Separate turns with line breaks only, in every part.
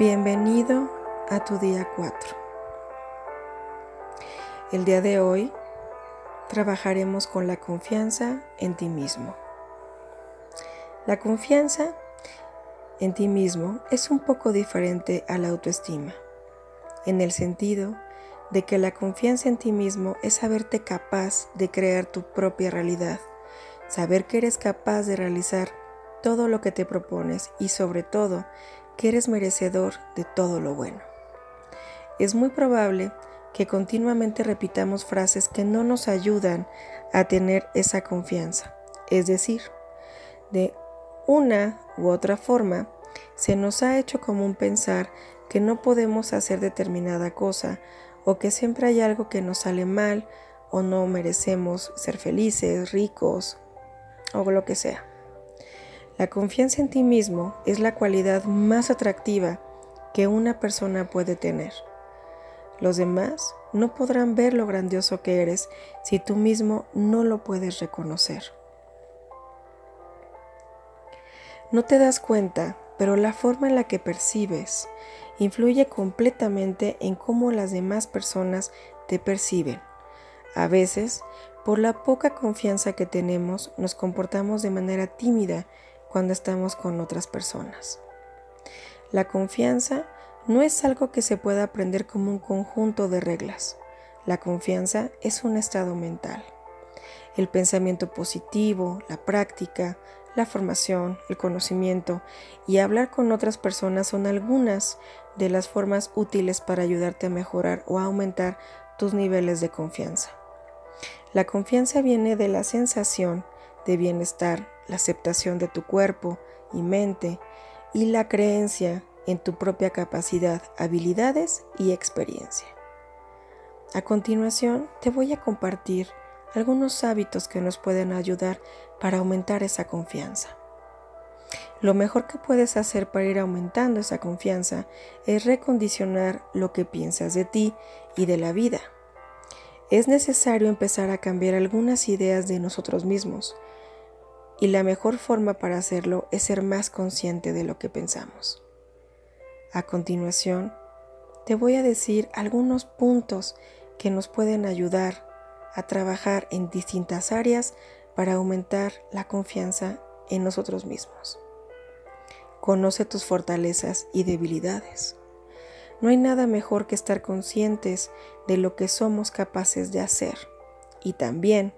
Bienvenido a tu día 4. El día de hoy trabajaremos con la confianza en ti mismo. La confianza en ti mismo es un poco diferente a la autoestima, en el sentido de que la confianza en ti mismo es saberte capaz de crear tu propia realidad, saber que eres capaz de realizar todo lo que te propones y sobre todo que eres merecedor de todo lo bueno. Es muy probable que continuamente repitamos frases que no nos ayudan a tener esa confianza. Es decir, de una u otra forma, se nos ha hecho común pensar que no podemos hacer determinada cosa o que siempre hay algo que nos sale mal o no merecemos ser felices, ricos o lo que sea. La confianza en ti mismo es la cualidad más atractiva que una persona puede tener. Los demás no podrán ver lo grandioso que eres si tú mismo no lo puedes reconocer. No te das cuenta, pero la forma en la que percibes influye completamente en cómo las demás personas te perciben. A veces, por la poca confianza que tenemos, nos comportamos de manera tímida cuando estamos con otras personas. La confianza no es algo que se pueda aprender como un conjunto de reglas. La confianza es un estado mental. El pensamiento positivo, la práctica, la formación, el conocimiento y hablar con otras personas son algunas de las formas útiles para ayudarte a mejorar o aumentar tus niveles de confianza. La confianza viene de la sensación de bienestar, la aceptación de tu cuerpo y mente y la creencia en tu propia capacidad, habilidades y experiencia. A continuación te voy a compartir algunos hábitos que nos pueden ayudar para aumentar esa confianza. Lo mejor que puedes hacer para ir aumentando esa confianza es recondicionar lo que piensas de ti y de la vida. Es necesario empezar a cambiar algunas ideas de nosotros mismos, y la mejor forma para hacerlo es ser más consciente de lo que pensamos. A continuación, te voy a decir algunos puntos que nos pueden ayudar a trabajar en distintas áreas para aumentar la confianza en nosotros mismos. Conoce tus fortalezas y debilidades. No hay nada mejor que estar conscientes de lo que somos capaces de hacer y también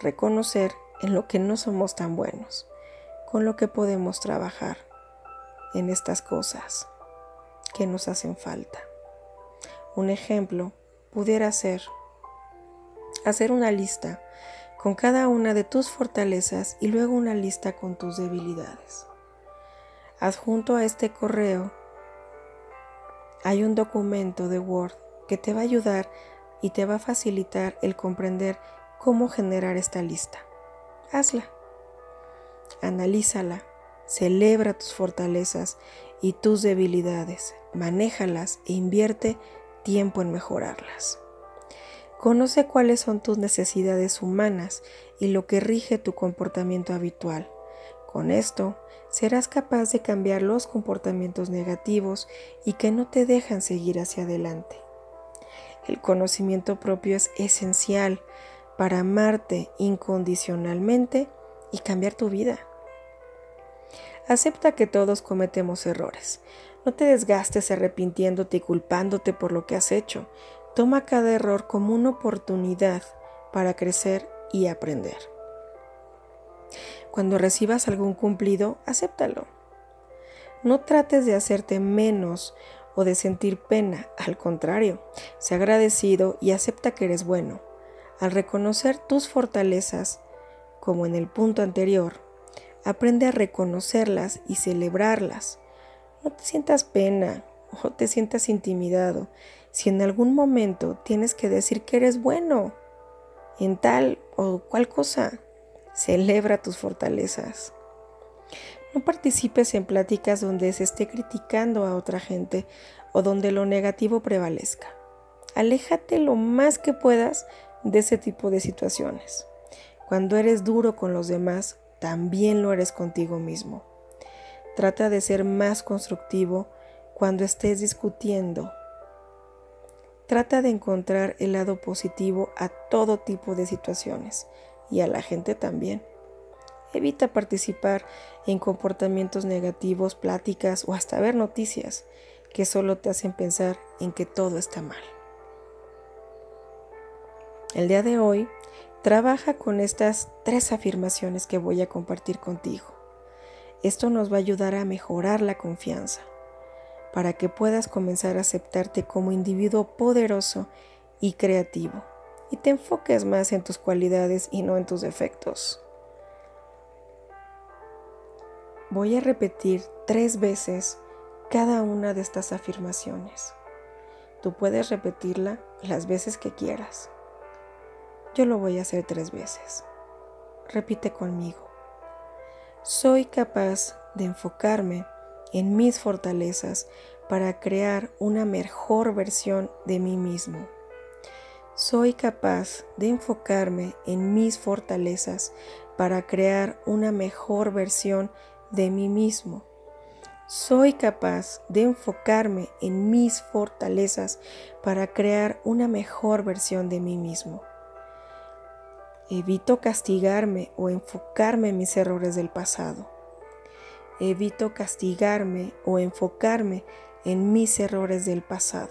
reconocer en lo que no somos tan buenos, con lo que podemos trabajar en estas cosas que nos hacen falta. Un ejemplo pudiera ser hacer una lista con cada una de tus fortalezas y luego una lista con tus debilidades. Adjunto a este correo hay un documento de Word que te va a ayudar y te va a facilitar el comprender cómo generar esta lista hazla. Analízala, celebra tus fortalezas y tus debilidades, manéjalas e invierte tiempo en mejorarlas. Conoce cuáles son tus necesidades humanas y lo que rige tu comportamiento habitual. Con esto, serás capaz de cambiar los comportamientos negativos y que no te dejan seguir hacia adelante. El conocimiento propio es esencial para amarte incondicionalmente y cambiar tu vida. Acepta que todos cometemos errores. No te desgastes arrepintiéndote y culpándote por lo que has hecho. Toma cada error como una oportunidad para crecer y aprender. Cuando recibas algún cumplido, acéptalo. No trates de hacerte menos o de sentir pena, al contrario, sé agradecido y acepta que eres bueno. Al reconocer tus fortalezas, como en el punto anterior, aprende a reconocerlas y celebrarlas. No te sientas pena o te sientas intimidado si en algún momento tienes que decir que eres bueno en tal o cual cosa. Celebra tus fortalezas. No participes en pláticas donde se esté criticando a otra gente o donde lo negativo prevalezca. Aléjate lo más que puedas de ese tipo de situaciones. Cuando eres duro con los demás, también lo eres contigo mismo. Trata de ser más constructivo cuando estés discutiendo. Trata de encontrar el lado positivo a todo tipo de situaciones y a la gente también. Evita participar en comportamientos negativos, pláticas o hasta ver noticias que solo te hacen pensar en que todo está mal. El día de hoy, trabaja con estas tres afirmaciones que voy a compartir contigo. Esto nos va a ayudar a mejorar la confianza, para que puedas comenzar a aceptarte como individuo poderoso y creativo, y te enfoques más en tus cualidades y no en tus defectos. Voy a repetir tres veces cada una de estas afirmaciones. Tú puedes repetirla las veces que quieras. Yo lo voy a hacer tres veces. Repite conmigo. Soy capaz de enfocarme en mis fortalezas para crear una mejor versión de mí mismo. Soy capaz de enfocarme en mis fortalezas para crear una mejor versión de mí mismo. Soy capaz de enfocarme en mis fortalezas para crear una mejor versión de mí mismo. Evito castigarme o enfocarme en mis errores del pasado. Evito castigarme o enfocarme en mis errores del pasado.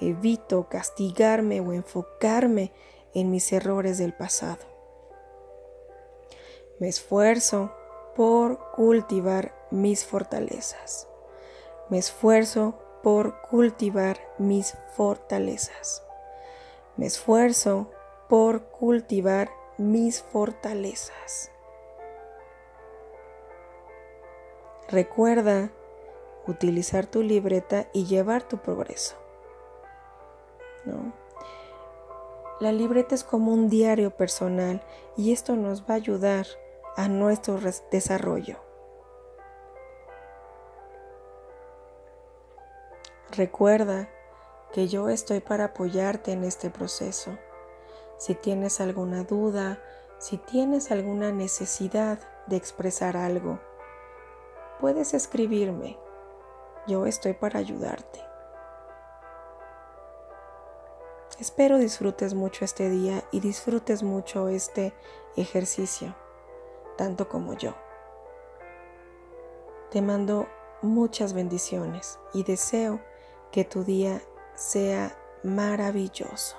Evito castigarme o enfocarme en mis errores del pasado. Me esfuerzo por cultivar mis fortalezas. Me esfuerzo por cultivar mis fortalezas. Me esfuerzo por cultivar mis fortalezas. Recuerda utilizar tu libreta y llevar tu progreso. La libreta es como un diario personal y esto nos va a ayudar a nuestro desarrollo. Recuerda que yo estoy para apoyarte en este proceso. Si tienes alguna duda, si tienes alguna necesidad de expresar algo, puedes escribirme. Yo estoy para ayudarte. Espero disfrutes mucho este día y disfrutes mucho este ejercicio tanto como yo. Te mando muchas bendiciones y deseo que tu día sea maravilloso.